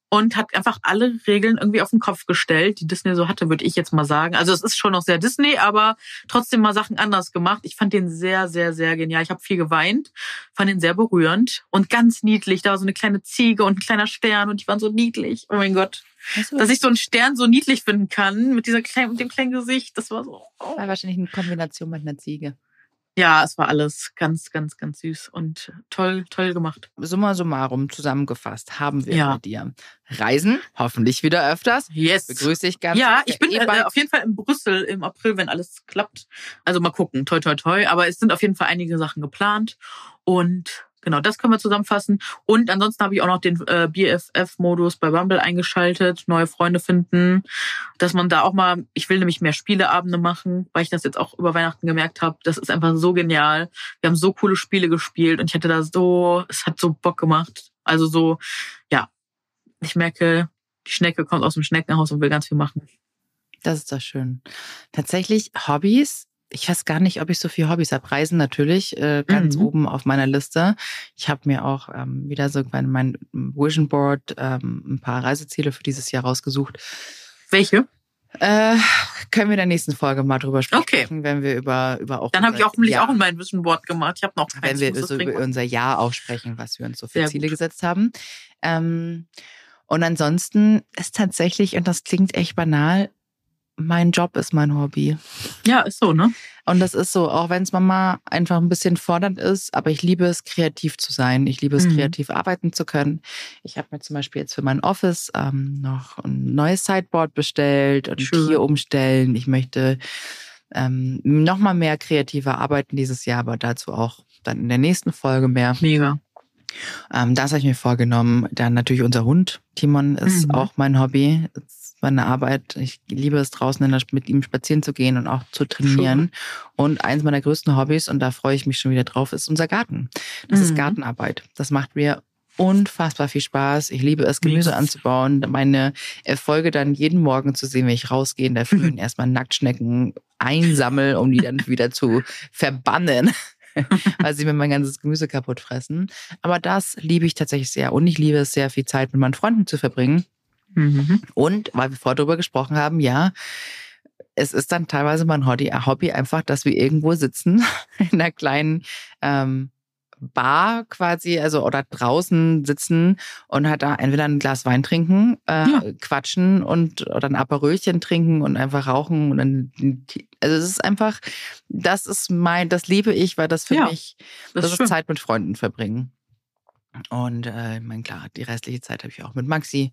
und hat einfach alle Regeln irgendwie auf den Kopf gestellt, die Disney so hatte, würde ich jetzt mal sagen. Also es ist schon noch sehr Disney, aber trotzdem mal Sachen anders gemacht. Ich fand den sehr, sehr, sehr genial. Ich habe viel geweint, fand den sehr berührend und ganz niedlich. Da war so eine kleine Ziege und ein kleiner Stern und die waren so niedlich. Oh mein Gott. Dass ich so einen Stern so niedlich finden kann mit dieser kleinen, mit dem kleinen Gesicht, das war so. Oh. War wahrscheinlich eine Kombination mit einer Ziege. Ja, es war alles ganz, ganz, ganz süß und toll, toll gemacht. Summa summarum zusammengefasst haben wir ja. bei dir Reisen, hoffentlich wieder öfters. Yes. Begrüße ich ganz. Ja, ich bin äh, auf jeden Fall in Brüssel im April, wenn alles klappt. Also mal gucken, toi, toi, toi. Aber es sind auf jeden Fall einige Sachen geplant und Genau, das können wir zusammenfassen. Und ansonsten habe ich auch noch den äh, BFF-Modus bei Bumble eingeschaltet, neue Freunde finden, dass man da auch mal, ich will nämlich mehr Spieleabende machen, weil ich das jetzt auch über Weihnachten gemerkt habe. Das ist einfach so genial. Wir haben so coole Spiele gespielt und ich hatte da so, es hat so Bock gemacht. Also so, ja, ich merke, die Schnecke kommt aus dem Schneckenhaus und will ganz viel machen. Das ist doch schön. Tatsächlich Hobbys ich weiß gar nicht, ob ich so viele Hobbys habe. Reisen natürlich äh, ganz mhm. oben auf meiner Liste. Ich habe mir auch ähm, wieder so mein, mein Vision Board ähm, ein paar Reiseziele für dieses Jahr rausgesucht. Welche? Äh, können wir in der nächsten Folge mal drüber sprechen, okay. wenn wir über über auch Dann habe ich auch, auch in mein Vision Board gemacht. Ich habe noch keins, wenn wir so über unser Jahr auch sprechen, was wir uns so für Sehr Ziele gut. gesetzt haben. Ähm, und ansonsten ist tatsächlich und das klingt echt banal, mein Job ist mein Hobby. Ja, ist so, ne? Und das ist so, auch wenn es Mama einfach ein bisschen fordernd ist, aber ich liebe es, kreativ zu sein. Ich liebe es, mhm. kreativ arbeiten zu können. Ich habe mir zum Beispiel jetzt für mein Office ähm, noch ein neues Sideboard bestellt und Schön. hier umstellen. Ich möchte ähm, noch mal mehr kreativer arbeiten dieses Jahr, aber dazu auch dann in der nächsten Folge mehr. Mega. Ähm, das habe ich mir vorgenommen. Dann natürlich unser Hund. Timon ist mhm. auch mein Hobby meine Arbeit. Ich liebe es draußen der, mit ihm spazieren zu gehen und auch zu trainieren. Schön. Und eins meiner größten Hobbys, und da freue ich mich schon wieder drauf, ist unser Garten. Das mhm. ist Gartenarbeit. Das macht mir unfassbar viel Spaß. Ich liebe es, Gemüse Mix. anzubauen. Meine Erfolge dann jeden Morgen zu sehen, wenn ich rausgehe in der Früh und erstmal Nacktschnecken einsammle, um die dann wieder zu verbannen. weil sie mir mein ganzes Gemüse kaputt fressen. Aber das liebe ich tatsächlich sehr. Und ich liebe es sehr, viel Zeit mit meinen Freunden zu verbringen. Mhm. Und weil wir vorher darüber gesprochen haben, ja, es ist dann teilweise mein Hobby, einfach, dass wir irgendwo sitzen in einer kleinen ähm, Bar quasi, also oder draußen sitzen und halt da entweder ein Glas Wein trinken, äh, ja. quatschen und oder ein Aperölchen trinken und einfach rauchen und dann, also es ist einfach, das ist mein, das liebe ich, weil das für ja, mich, das, das ist, ist Zeit mit Freunden verbringen. Und äh, ich meine, klar, die restliche Zeit habe ich auch mit Maxi.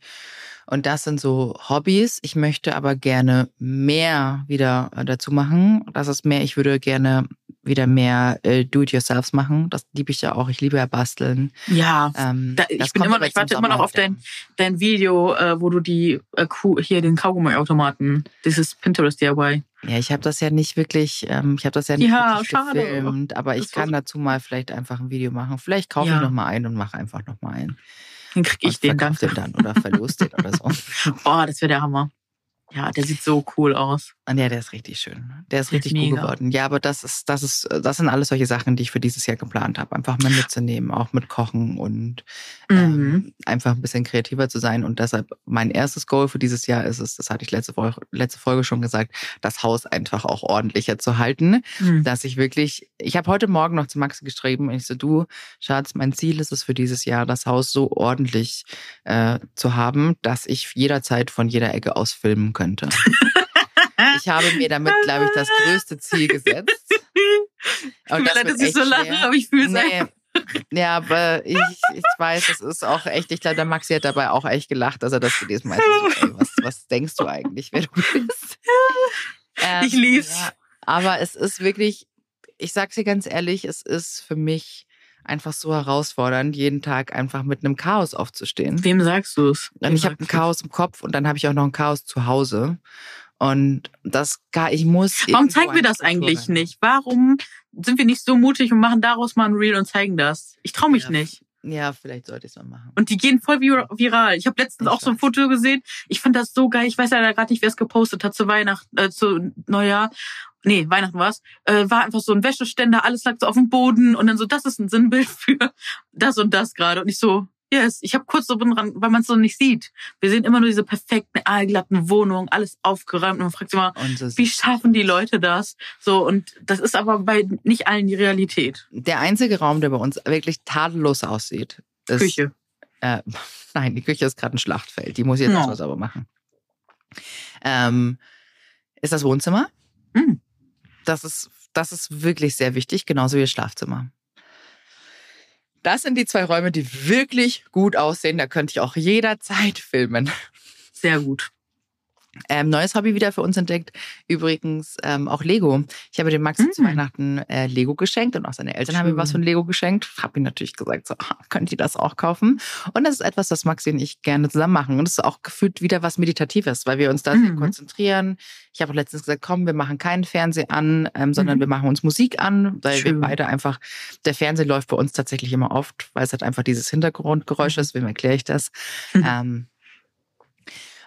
Und das sind so Hobbys. Ich möchte aber gerne mehr wieder äh, dazu machen. Das ist mehr, ich würde gerne wieder mehr äh, Do-it-yourselfs machen. Das liebe ich ja auch. Ich liebe ja basteln. Ja, Ähm, da, ich bin immer, ich warte immer noch auf dein, dein Video, äh, wo du die äh, hier den Kaugummi-Automaten, dieses Pinterest DIY. Ja, ich habe das ja nicht wirklich, ähm, ich habe das ja nicht Ja, wirklich schade. gefilmt, aber ich Das kann dazu mal vielleicht einfach ein Video machen. Vielleicht kaufe Ja. ich noch mal einen und mache einfach noch mal einen. Den krieg ich und den dann. den dann oder verlos den oder so. Oh, das wäre der Hammer. Ja, der sieht so cool aus. Und ja, der ist richtig schön. Der ist richtig mega. geworden. Ja, aber das ist, das ist, das sind alles solche Sachen, die ich für dieses Jahr geplant habe. Einfach mal mitzunehmen, auch mit Kochen und Mhm. ähm, einfach ein bisschen kreativer zu sein. Und deshalb mein erstes Goal für dieses Jahr ist es, das hatte ich letzte Folge, letzte Folge schon gesagt, das Haus einfach auch ordentlicher zu halten. Mhm. Dass ich wirklich, ich habe heute Morgen noch zu Max geschrieben und ich so, du, Schatz, mein Ziel ist es für dieses Jahr, das Haus so ordentlich äh, zu haben, dass ich jederzeit von jeder Ecke aus filmen könnte. Ich habe mir damit, glaube ich, das größte Ziel gesetzt. Mir das leid, dass ich so lache, aber ich fühle es Nee. Ja, aber ich, ich weiß, es ist auch echt, ich glaube, der Maxi hat dabei auch echt gelacht, dass er das gelesen hat. So, ey, was, was denkst du eigentlich, wer du bist? Ähm, Ich lieb's. Ja, aber es ist wirklich, ich sag's dir ganz ehrlich, es ist für mich einfach so herausfordernd, jeden Tag einfach mit einem Chaos aufzustehen. Wem sagst du es? Und ich habe ein Chaos im Kopf und dann habe ich auch noch ein Chaos zu Hause. Und das, gar- ich muss. Warum zeigen wir das eigentlich rein. nicht? Warum sind wir nicht so mutig und machen daraus mal ein Reel und zeigen das? Ich traue mich Ja. nicht. Ja, vielleicht sollte ich es mal machen. Und die gehen voll vir- viral. Ich habe letztens Ich auch so ein weiß. Foto gesehen. Ich fand das so geil. Ich weiß leider gerade nicht, wer es gepostet hat zu Weihnachten, äh, zu Neujahr. Nee, Weihnachten war's. Äh, war einfach so ein Wäscheständer, alles lag so auf dem Boden und dann so, das ist ein Sinnbild für das und das gerade. Und ich so, yes, ich habe kurz so dran, weil man es so nicht sieht. Wir sehen immer nur diese perfekten, aalglatten Wohnungen, alles aufgeräumt und man fragt sich immer, wie schaffen die Leute das? So, und das ist aber bei nicht allen die Realität. der einzige Raum, der bei uns wirklich tadellos aussieht, ist. Küche. Äh, nein, die Küche ist gerade ein Schlachtfeld. Die muss ich jetzt No. erstmal sauber machen. Ähm, ist das Wohnzimmer? Mm. Das ist, das ist wirklich sehr wichtig, genauso wie das Schlafzimmer. Das sind die zwei Räume, die wirklich gut aussehen. Da könnte ich auch jederzeit filmen. Sehr gut. Ähm, neues Hobby wieder für uns entdeckt. Übrigens ähm, auch Lego. Ich habe dem Maxi zu Mm. Weihnachten äh, Lego geschenkt und auch seine Eltern haben ihm Schön. was von Lego geschenkt. Habe ihm natürlich gesagt, so, könnt ihr das auch kaufen? Und das ist etwas, das Maxi und ich gerne zusammen machen. Und es ist auch gefühlt wieder was Meditatives, weil wir uns da sehr Mhm. konzentrieren. Ich habe auch letztens gesagt, komm, wir machen keinen Fernseher an, ähm, sondern Mhm. wir machen uns Musik an, weil wir Schön. beide einfach, der Fernseher läuft bei uns tatsächlich immer oft, weil es halt einfach dieses Hintergrundgeräusch ist. Wem erkläre ich das?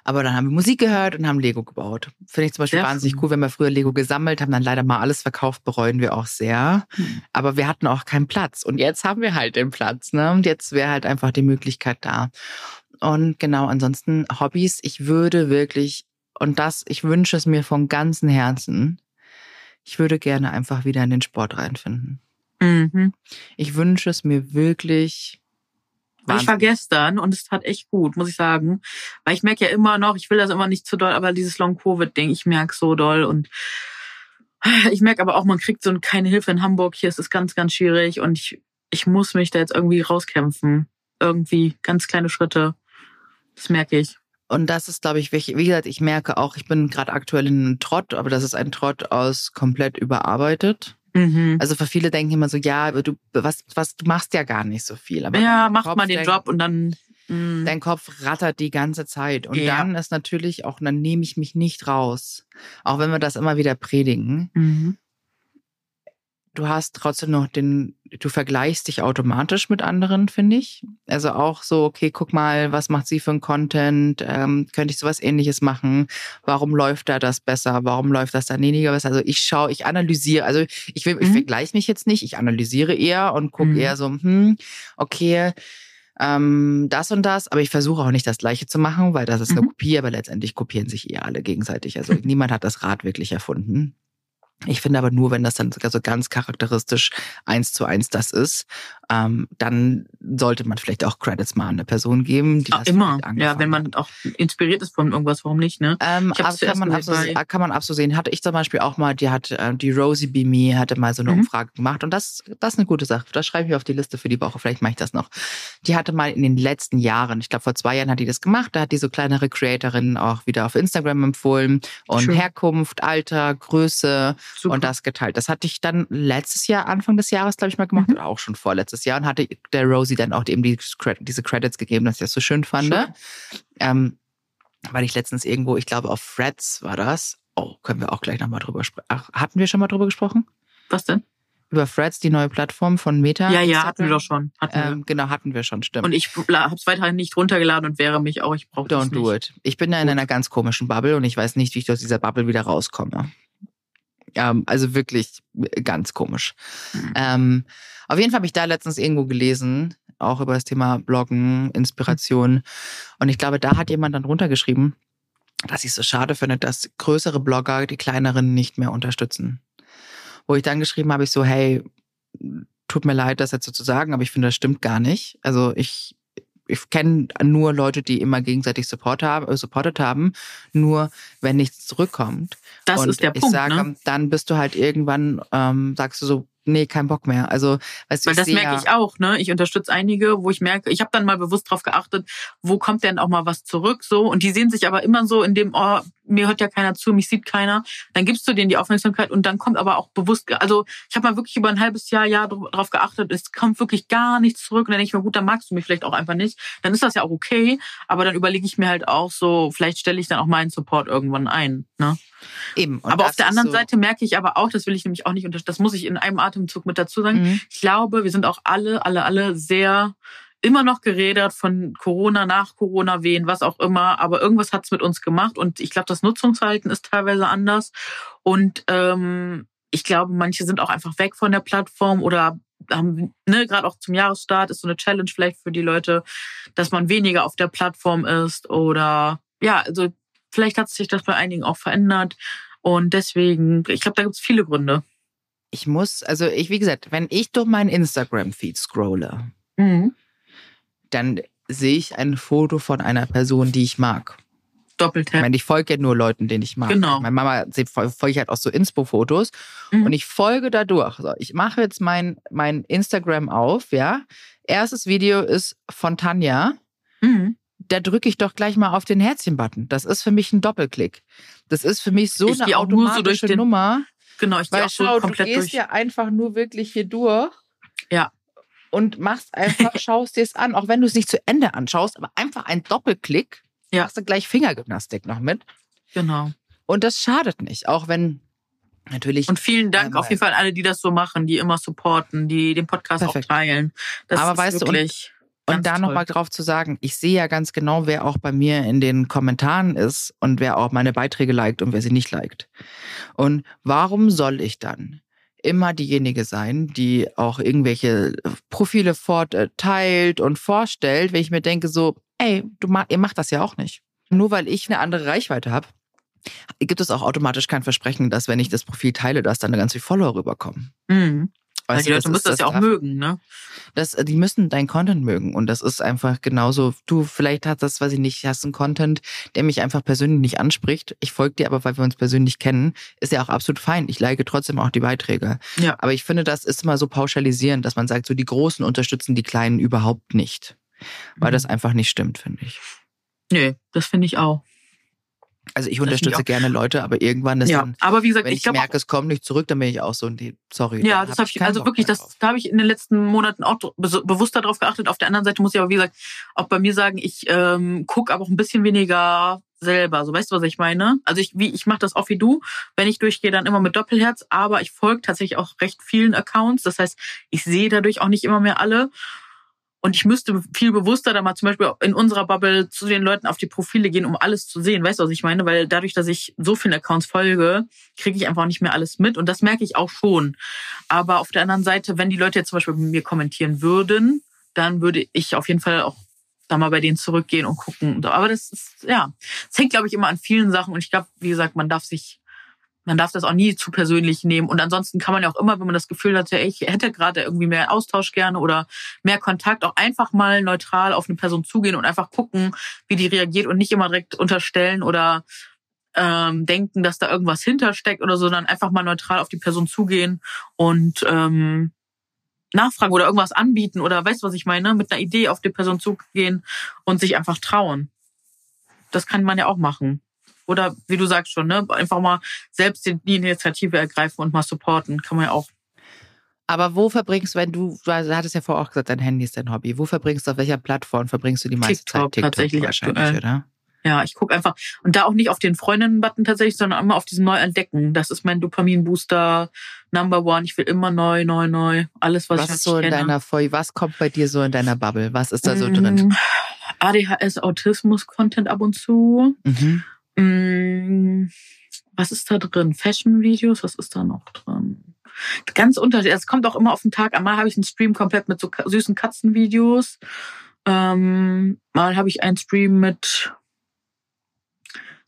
Aber dann haben wir Musik gehört und haben Lego gebaut. Finde ich zum Beispiel Sehr wahnsinnig cool. Wir haben ja früher Lego gesammelt, haben dann leider mal alles verkauft, bereuen wir auch sehr. Mhm. Aber wir hatten auch keinen Platz. Und jetzt haben wir halt den Platz. Ne? Und jetzt wäre halt einfach die Möglichkeit da. Und genau, ansonsten Hobbys. Ich würde wirklich, und das, ich wünsche es mir von ganzem Herzen, ich würde gerne einfach wieder in den Sport reinfinden. Mhm. Ich wünsche es mir wirklich. Weil ich war gestern und es tat echt gut, muss ich sagen. Weil ich merke ja immer noch, ich will das immer nicht zu doll, aber dieses Long-Covid-Ding, ich merke so doll und ich merke aber auch, man kriegt so keine Hilfe in Hamburg. Hier ist es ganz, ganz schwierig und ich, ich muss mich da jetzt irgendwie rauskämpfen. Irgendwie ganz kleine Schritte. Das merke ich. Und das ist, glaube ich, wichtig. Wie gesagt, ich merke auch, ich bin gerade aktuell in einem Trott, aber das ist ein Trott aus komplett überarbeitet. Mhm. Also für viele denken immer so, ja, aber du, was, was, du machst ja gar nicht so viel. Aber Ja, macht Kopf mal den Job und dann. mh. Dein Kopf rattert die ganze Zeit. Und Ja. dann ist natürlich auch, dann nehme ich mich nicht raus. Auch wenn wir das immer wieder predigen. Mhm. Du hast trotzdem noch den, du vergleichst dich automatisch mit anderen, finde ich. Also auch so, okay, guck mal, was macht sie für ein Content? Ähm, könnte ich sowas ähnliches machen? Warum läuft da das besser? Warum läuft das da weniger besser? Also ich schaue, ich analysiere, also ich will, ich Mhm. vergleiche mich jetzt nicht, ich analysiere eher und gucke Mhm. eher so, hm, okay, ähm, das und das, aber ich versuche auch nicht das Gleiche zu machen, weil das ist eine Mhm. Kopie, aber letztendlich kopieren sich eher alle gegenseitig. Also niemand hat das Rad wirklich erfunden. Ich finde aber nur, wenn das dann so ganz charakteristisch eins zu eins das ist, ähm, dann sollte man vielleicht auch Credits mal an eine Person geben, die das immer. Ja, wenn man auch inspiriert ist von irgendwas, warum nicht, ne? Ähm, also zuerst kann man, bei- kann man absolut sehen. Hatte ich zum Beispiel auch mal, die hat äh, die Rosie Be Me hatte mal so eine Mhm. Umfrage gemacht und das, das ist eine gute Sache. Das schreibe ich auf die Liste für die Woche. Vielleicht mache ich das noch. Die hatte mal in den letzten Jahren, ich glaube vor zwei Jahren hat die das gemacht, da hat die so kleinere Creatorinnen auch wieder auf Instagram empfohlen und Schön. Herkunft, Alter, Größe Super. und das geteilt. Das hatte ich dann letztes Jahr, Anfang des Jahres, glaube ich, mal gemacht, Mhm. oder auch schon vorletztes Jahr und hatte der Rosie dann auch eben die, diese Credits gegeben, dass ich das so schön fand. Schön. Ähm, weil ich letztens irgendwo, ich glaube auf Threads war das. Oh, können wir auch gleich nochmal drüber sprechen. Ach, hatten wir schon mal drüber gesprochen? Was denn? Über Threads, die neue Plattform von Meta? Ja, ja, hatten wir doch schon. Hatten wir. Ähm, genau, hatten wir schon, stimmt. Und ich habe es weiterhin nicht runtergeladen und wäre mich auch, ich brauche das Don't nicht. do it. Ich bin da in Gut. einer ganz komischen Bubble und ich weiß nicht, wie ich aus dieser Bubble wieder rauskomme. Ähm, also wirklich ganz komisch. Mhm. Ähm, auf jeden Fall habe ich da letztens irgendwo gelesen, auch über das Thema Bloggen, Inspiration. Und ich glaube, da hat jemand dann runtergeschrieben, dass ich es so schade finde, dass größere Blogger die kleineren nicht mehr unterstützen. Wo ich dann geschrieben habe, ich so, hey, tut mir leid, das jetzt so zu sagen, aber ich finde, das stimmt gar nicht. Also ich, ich kenne nur Leute, die immer gegenseitig Support haben, äh, supportet haben, nur wenn nichts zurückkommt. Das und ist der ich Punkt, sage, ne? dann bist du halt irgendwann, ähm, sagst du so, nee, kein Bock mehr. Also, weißt du, Weil ich das merke ja, ich auch, ne? Ich unterstütze einige, wo ich merke, ich habe dann mal bewusst drauf geachtet, wo kommt denn auch mal was zurück so und die sehen sich aber immer so in dem oh, mir hört ja keiner zu, mich sieht keiner. Dann gibst du denen die Aufmerksamkeit und dann kommt aber auch bewusst also ich habe mal wirklich über ein halbes Jahr Jahr drauf geachtet, es kommt wirklich gar nichts zurück und dann denke ich mir gut, dann magst du mich vielleicht auch einfach nicht. Dann ist das ja auch okay, aber dann überlege ich mir halt auch so, vielleicht stelle ich dann auch meinen Support irgendwann ein, ne? eben. Und aber auf der anderen so, Seite merke ich aber auch, das will ich nämlich auch nicht unter, das muss ich in einem Atemzug mit dazu sagen. Mhm. Ich glaube, wir sind auch alle, alle, alle sehr immer noch geredet von Corona, nach Corona, wehen, was auch immer. Aber irgendwas hat's mit uns gemacht und ich glaube, das Nutzungsverhalten ist teilweise anders. Und ähm, ich glaube, manche sind auch einfach weg von der Plattform oder haben, ne, gerade auch zum Jahresstart ist so eine Challenge vielleicht für die Leute, dass man weniger auf der Plattform ist oder ja, also vielleicht hat sich das bei einigen auch verändert. Und deswegen, ich glaube, da gibt's viele Gründe. Ich muss, also ich, wie gesagt, wenn ich durch meinen Instagram-Feed scrolle, Mhm. Dann sehe ich ein Foto von einer Person, die ich mag. Ich Doppeltap. meine, ich folge ja nur Leuten, denen ich mag. Genau. Meine Mama sie- fol- folge halt auch so Inspo-Fotos Mhm. und ich folge dadurch. So, ich mache jetzt mein, mein Instagram auf, ja. Erstes Video ist von Tanja. Mhm. Da drücke ich doch gleich mal auf den Herzchen-Button. Das ist für mich ein Doppelklick. Das ist für mich so Ich eine gehe auch so automatische durch den- Nummer. Genau, ich gehe Weil auch so schau, du komplett gehst durch. ja einfach nur wirklich hier durch. Ja. Und machst einfach, schaust dir es an, auch wenn du es nicht zu Ende anschaust, aber einfach ein Doppelklick, Ja. machst du gleich Fingergymnastik noch mit. Genau. Und das schadet nicht, auch wenn natürlich. Und vielen Dank Einmal. auf jeden Fall an alle, die das so machen, die immer supporten, die den Podcast Perfekt. auch teilen. Das Aber weißt du, und- wirklich Und da nochmal drauf zu sagen, ich sehe ja ganz genau, wer auch bei mir in den Kommentaren ist und wer auch meine Beiträge liked und wer sie nicht liked. Und warum soll ich dann immer diejenige sein, die auch irgendwelche Profile fortteilt und vorstellt, wenn ich mir denke so, ey, du ihr macht das ja auch nicht. Nur weil ich eine andere Reichweite habe, gibt es auch automatisch kein Versprechen, dass wenn ich das Profil teile, dass dann ganz viele Follower rüberkommen. Mhm. Weil Weißt die du, Leute müssen das, ja auch mögen, ne? das, die müssen dein Content mögen. Und das ist einfach genauso. Du, vielleicht hast das, weiß ich nicht, hast einen Content, der mich einfach persönlich nicht anspricht. Ich folge dir aber, weil wir uns persönlich kennen. Ist ja auch absolut fein. Ich like trotzdem auch die Beiträge. Ja. Aber ich finde, das ist immer so pauschalisierend, dass man sagt, so die Großen unterstützen die Kleinen überhaupt nicht. Weil Mhm. das einfach nicht stimmt, finde ich. Nee, das finde ich auch. Also ich unterstütze gerne Leute, aber irgendwann ist Ja, dann, aber wie gesagt, wenn ich ich, merke, es kommt nicht zurück, dann bin ich auch so, nee, sorry. Ja, das hab habe ich, also wirklich, das da habe ich in den letzten Monaten auch be bewusster drauf geachtet. Auf der anderen Seite muss ich aber, wie gesagt, auch bei mir sagen, ich ähm, gucke aber auch ein bisschen weniger selber. So weißt du, was ich meine? Also ich, wie, ich mache das auch wie du. Wenn ich durchgehe, dann immer mit Doppelherz, aber ich folge tatsächlich auch recht vielen Accounts. Das heißt, ich sehe dadurch auch nicht immer mehr alle. Und ich müsste viel bewusster da mal zum Beispiel in unserer Bubble zu den Leuten auf die Profile gehen, um alles zu sehen. Weißt du, was ich meine? Weil dadurch, dass ich so vielen Accounts folge, kriege ich einfach nicht mehr alles mit. Und das merke ich auch schon. Aber auf der anderen Seite, wenn die Leute jetzt zum Beispiel bei mir kommentieren würden, dann würde ich auf jeden Fall auch da mal bei denen zurückgehen und gucken. Aber das ist, ja, es hängt, glaube ich, immer an vielen Sachen. Und ich glaube, wie gesagt, man darf sich, man darf das auch nie zu persönlich nehmen. Und ansonsten kann man ja auch immer, wenn man das Gefühl hat, ich hätte gerade irgendwie mehr Austausch gerne oder mehr Kontakt, auch einfach mal neutral auf eine Person zugehen und einfach gucken, wie die reagiert und nicht immer direkt unterstellen oder ähm, denken, dass da irgendwas hintersteckt oder so, sondern einfach mal neutral auf die Person zugehen und ähm, nachfragen oder irgendwas anbieten oder weißt du, was ich meine? Mit einer Idee auf die Person zugehen und sich einfach trauen. Das kann man ja auch machen. Oder wie du sagst schon, ne, einfach mal selbst die Initiative ergreifen und mal supporten, kann man ja auch. Aber wo verbringst du, wenn du, du hattest ja vorher auch gesagt, dein Handy ist dein Hobby. Wo verbringst du, auf welcher Plattform verbringst du die meiste TikTok, Zeit? TikTok tatsächlich wahrscheinlich, aktuell. oder? Ja, ich gucke einfach und da auch nicht auf den Freundinnen-Button tatsächlich, sondern immer auf diesen Neu-Entdecken. Das ist mein Dopamin-Booster Number One. Ich will immer neu, neu, neu. Alles, was, Was ich halt ist so in kenne. deiner Voll, was kommt bei dir so in deiner Bubble? Was ist da so drin? Mm, ADHS, Autismus-Content ab und zu. Mhm. Mm, Was ist da drin? Fashion-Videos, was ist da noch drin? Ganz unterschiedlich. Es kommt auch immer auf den Tag an. Mal habe ich einen Stream komplett mit so süßen Katzenvideos. Ähm, mal habe ich einen Stream mit,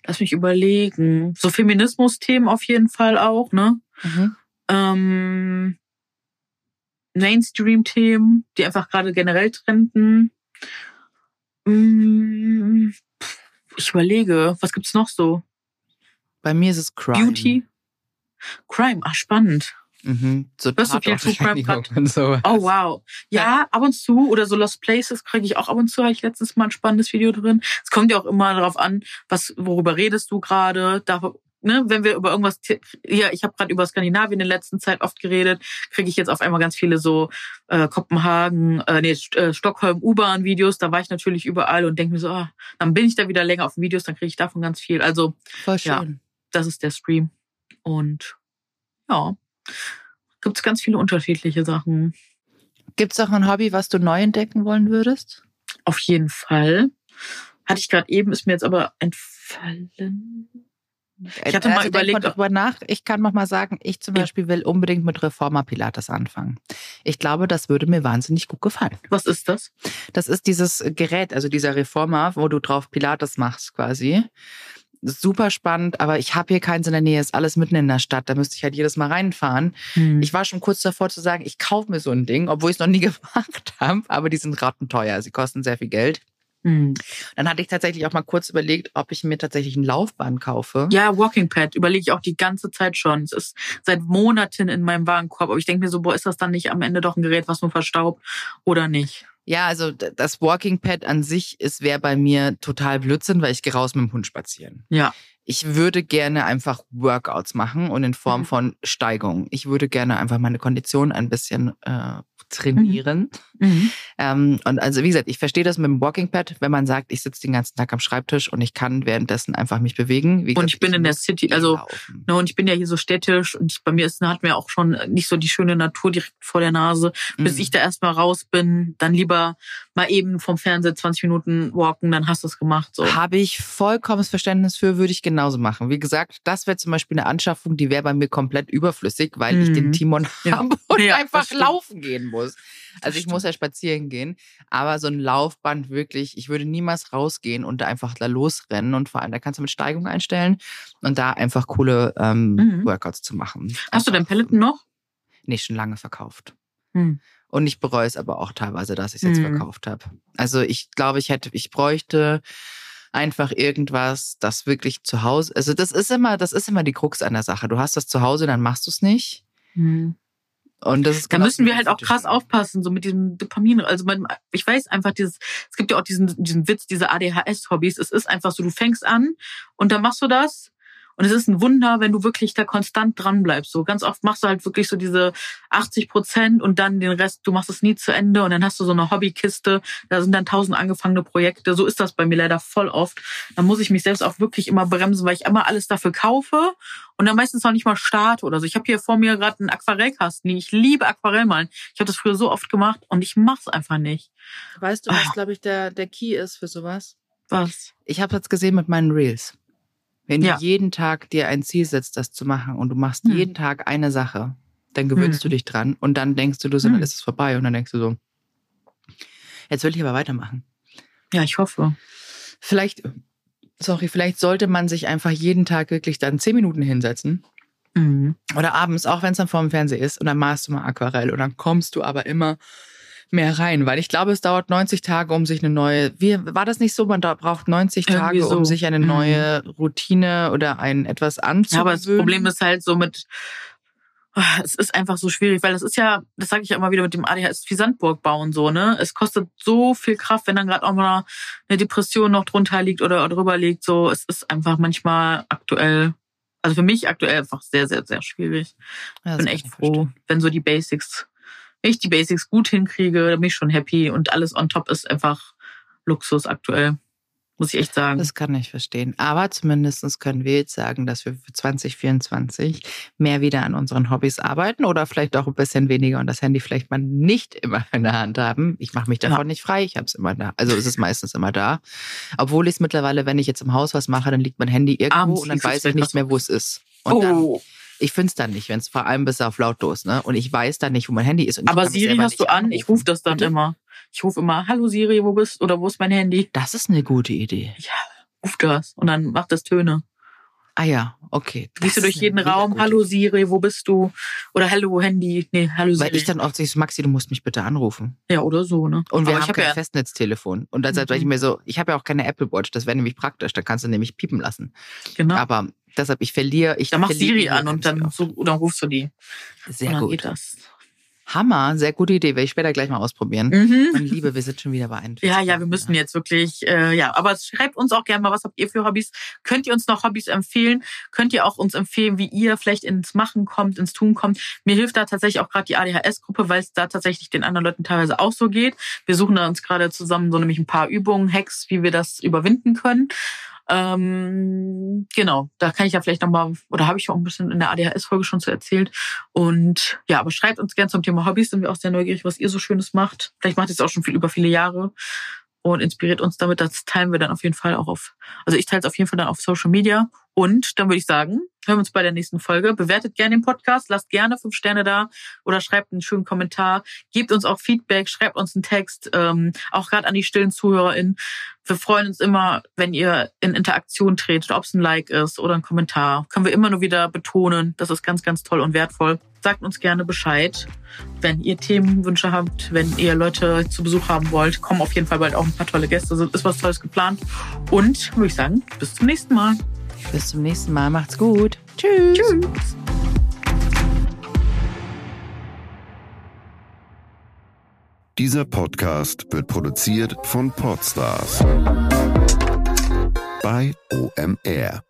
lass mich überlegen, so Feminismus-Themen auf jeden Fall auch, ne? Mhm. Ähm, Mainstream-Themen, die einfach gerade generell trenden. Ich überlege, was gibt's noch so? Bei mir ist es Crime. Beauty? Crime, ach spannend. Mhm. So Hörst du viel True Crime so. Oh wow. Ja, ab und zu oder so Lost Places kriege ich auch ab und zu, habe ich letztens mal ein spannendes Video drin. Es kommt ja auch immer darauf an, was worüber redest du gerade. Ne, wenn wir über irgendwas ja, ich habe gerade über Skandinavien in der letzten Zeit oft geredet, kriege ich jetzt auf einmal ganz viele so äh, Kopenhagen, äh, nee, St- äh, Stockholm U-Bahn Videos, da war ich natürlich überall und denke mir so, ah, dann bin ich da wieder länger auf den Videos, dann kriege ich davon ganz viel. Also, Voll Ja. das ist der Stream und ja, gibt's ganz viele unterschiedliche Sachen. Gibt es auch ein Hobby, was du neu entdecken wollen würdest? Auf jeden Fall. Hatte ich gerade eben, ist mir jetzt aber entfallen. Ich hatte mal denk überlegt, mal drüber nach. Ich kann noch mal sagen, ich zum. Beispiel will unbedingt mit Reformer Pilates anfangen. Ich glaube, das würde mir wahnsinnig gut gefallen. Was ist das? Das ist dieses Gerät, also dieser Reformer, wo du drauf Pilates machst quasi. Super spannend, aber ich habe hier keins in der Nähe, ist alles mitten in der Stadt. Da müsste ich halt jedes Mal reinfahren. Hm. Ich war schon kurz davor zu sagen, ich kaufe mir so ein Ding, obwohl ich es noch nie gemacht habe, aber die sind rattenteuer. Sie kosten sehr viel Geld. Hm. Dann hatte ich tatsächlich auch mal kurz überlegt, ob ich mir tatsächlich ein Laufband kaufe. Ja, Walking Pad überlege ich auch die ganze Zeit schon. Es ist seit Monaten in meinem Warenkorb, aber ich denke mir so, boah, ist das dann nicht am Ende doch ein Gerät, was nur verstaubt oder nicht? Ja, also das Walking Pad an sich ist wäre bei mir total Blödsinn, weil ich gehe raus mit dem Hund spazieren. Ja. Ich würde gerne einfach Workouts machen und in Form Mhm. von Steigung. Ich würde gerne einfach meine Kondition ein bisschen äh, trainieren. Mhm. Ähm, und also wie gesagt, ich verstehe das mit dem Walking Pad, wenn man sagt, ich sitze den ganzen Tag am Schreibtisch und ich kann währenddessen einfach mich bewegen. Wie Und gesagt, ich bin in der City, also. Ne, und ich bin ja hier so städtisch und ich, bei mir ist, hat mir auch schon nicht so die schöne Natur direkt vor der Nase. Bis Mhm. ich da erstmal raus bin, dann lieber mal eben vom Fernseher 20 Minuten walken, dann hast du es gemacht. So. Habe ich vollkommenes Verständnis für, würde ich genauso machen. Wie gesagt, das wäre zum Beispiel eine Anschaffung, die wäre bei mir komplett überflüssig, weil ich Mhm. den Timon Ja. habe und Ja, einfach laufen gehen muss. Also Das ich muss ja spazieren gehen, aber so ein Laufband wirklich, ich würde niemals rausgehen und da einfach da losrennen und vor allem, da kannst du mit Steigung einstellen und da einfach coole ähm, Mhm. Workouts zu machen. Hast du dein Peloton noch? Nee, schon lange verkauft. Hm. Und ich bereue es aber auch teilweise, dass ich es jetzt Mhm. verkauft habe. Also ich glaube, ich hätte, ich bräuchte einfach irgendwas, das wirklich zu Hause. Also das ist immer, das ist immer die Krux an der Sache. Du hast das zu Hause, dann machst du es nicht. Und das ist Da genauso müssen wir halt auch krass aufpassen, so mit diesem Dopamin. Also man, ich weiß einfach, dieses, es gibt ja auch diesen, diesen Witz, diese ADHS-Hobbys. Es ist einfach so, du fängst an und dann machst du das. Und es ist ein Wunder, wenn du wirklich da konstant dran bleibst. So ganz oft machst du halt wirklich so diese 80 Prozent und dann den Rest, du machst es nie zu Ende und dann hast du so eine Hobbykiste. Da sind dann tausend angefangene Projekte. So ist das bei mir leider voll oft. Da muss ich mich selbst auch wirklich immer bremsen, weil ich immer alles dafür kaufe und dann meistens noch nicht mal starte oder so. Ich habe hier vor mir gerade einen Aquarellkasten. Ich liebe Aquarellmalen. Ich habe das früher so oft gemacht und ich mach's einfach nicht. Weißt du, was, glaube ich, der, der Key ist für sowas? Was? Ich habe jetzt gesehen mit meinen Reels. Wenn Ja. du jeden Tag dir ein Ziel setzt, das zu machen und du machst Hm. jeden Tag eine Sache, dann gewöhnst Hm. du dich dran und dann denkst du, du so, Hm. dann ist es vorbei und dann denkst du so, jetzt will ich aber weitermachen. Ja, ich hoffe. Vielleicht, sorry, vielleicht sollte man sich einfach jeden Tag wirklich dann zehn Minuten hinsetzen Mhm. oder abends, auch wenn es dann vor dem Fernseher ist, und dann malst du mal Aquarell und dann kommst du aber immer mehr rein, weil ich glaube, es dauert 90 Tage, um sich eine neue, wie, war das nicht so, man da braucht 90 Irgendwie Tage, so. um sich eine Mhm. neue Routine oder ein etwas Ja, anzugewöhnen? aber das Problem ist halt so mit, es ist einfach so schwierig, weil das ist ja, das sage ich ja immer wieder mit dem ADHS, wie Sandburg bauen so, ne? Es kostet so viel Kraft, wenn dann gerade auch mal eine Depression noch drunter liegt oder drüber liegt. So, es ist einfach manchmal aktuell, also für mich aktuell einfach sehr, sehr, sehr schwierig. Ja, Ich bin echt froh, wenn so die Basics, wenn ich die Basics gut hinkriege, dann bin ich schon happy und alles on top ist einfach Luxus aktuell. Muss ich echt sagen. Das kann ich verstehen. Aber zumindest können wir jetzt sagen, dass wir für 2024 mehr wieder an unseren Hobbys arbeiten oder vielleicht auch ein bisschen weniger und das Handy vielleicht mal nicht immer in der Hand haben. Ich mache mich davon Ja. nicht frei, ich habe es immer da. Also es ist meistens immer da. Obwohl ich es mittlerweile, wenn ich jetzt im Haus was mache, dann liegt mein Handy irgendwo Abends und dann es weiß ich nicht mehr, wo es ist. Und dann, oh, ich finde es dann nicht, wenn es vor allem bis auf lautlos, ne? Und ich weiß dann nicht, wo mein Handy ist. Aber Siri hast du an, ich rufe das dann Bitte? immer. Ich rufe immer, hallo Siri, wo bist oder wo ist mein Handy? Das ist eine gute Idee. Ja, ruf das und dann macht das Töne. Ah ja, okay. Gehst du durch jeden Raum, hallo Siri, wo bist du? Oder hallo Handy, nee, hallo Siri. Weil ich dann oft so, Maxi, du musst mich bitte anrufen. ja, oder so, ne? Und wir Aber haben ich hab kein ja, Festnetztelefon. Und deshalb Mhm. sage ich mir so, ich habe ja auch keine Apple Watch, das wäre nämlich praktisch, da kannst du nämlich piepen lassen. genau. Aber deshalb, ich verliere, ich dann mach Siri an und dann so, oder rufst du die. Sehr und dann gut. geht das. Hammer, sehr gute Idee, werde ich später gleich mal ausprobieren. Mhm. Meine Liebe, wir sind schon wieder bei 41. Ja, ja, wir müssen jetzt wirklich, äh, ja, aber schreibt uns auch gerne mal, was habt ihr für Hobbys? Könnt ihr uns noch Hobbys empfehlen? Könnt ihr auch uns empfehlen, wie ihr vielleicht ins Machen kommt, ins Tun kommt? Mir hilft da tatsächlich auch gerade die ADHS-Gruppe, weil es da tatsächlich den anderen Leuten teilweise auch so geht. Wir suchen da uns gerade zusammen so nämlich ein paar Übungen, Hacks, wie wir das überwinden können. Ähm, genau, da kann ich ja vielleicht nochmal, oder habe ich auch ein bisschen in der ADHS-Folge schon zu erzählt. Und ja, aber schreibt uns gerne zum Thema Hobbys, sind wir auch sehr neugierig, was ihr so Schönes macht. Vielleicht macht ihr es auch schon viel über viele Jahre und inspiriert uns damit. Das teilen wir dann auf jeden Fall auch auf, also ich teile es auf jeden Fall dann auf Social Media. Und dann würde ich sagen, hören wir uns bei der nächsten Folge. Bewertet gerne den Podcast, lasst gerne fünf Sterne da oder schreibt einen schönen Kommentar. Gebt uns auch Feedback, schreibt uns einen Text, ähm, auch gerade an die stillen ZuhörerInnen. Wir freuen uns immer, wenn ihr in Interaktion tretet, ob es ein Like ist oder ein Kommentar. Können wir immer nur wieder betonen. Das ist ganz, ganz toll und wertvoll. Sagt uns gerne Bescheid, wenn ihr Themenwünsche habt, wenn ihr Leute zu Besuch haben wollt. Kommen auf jeden Fall bald auch ein paar tolle Gäste. Ist was Tolles geplant. Und würde ich sagen, bis zum nächsten Mal. Bis zum nächsten Mal, macht's gut. Tschüss. Tschüss. Dieser Podcast wird produziert von Podstars bei OMR.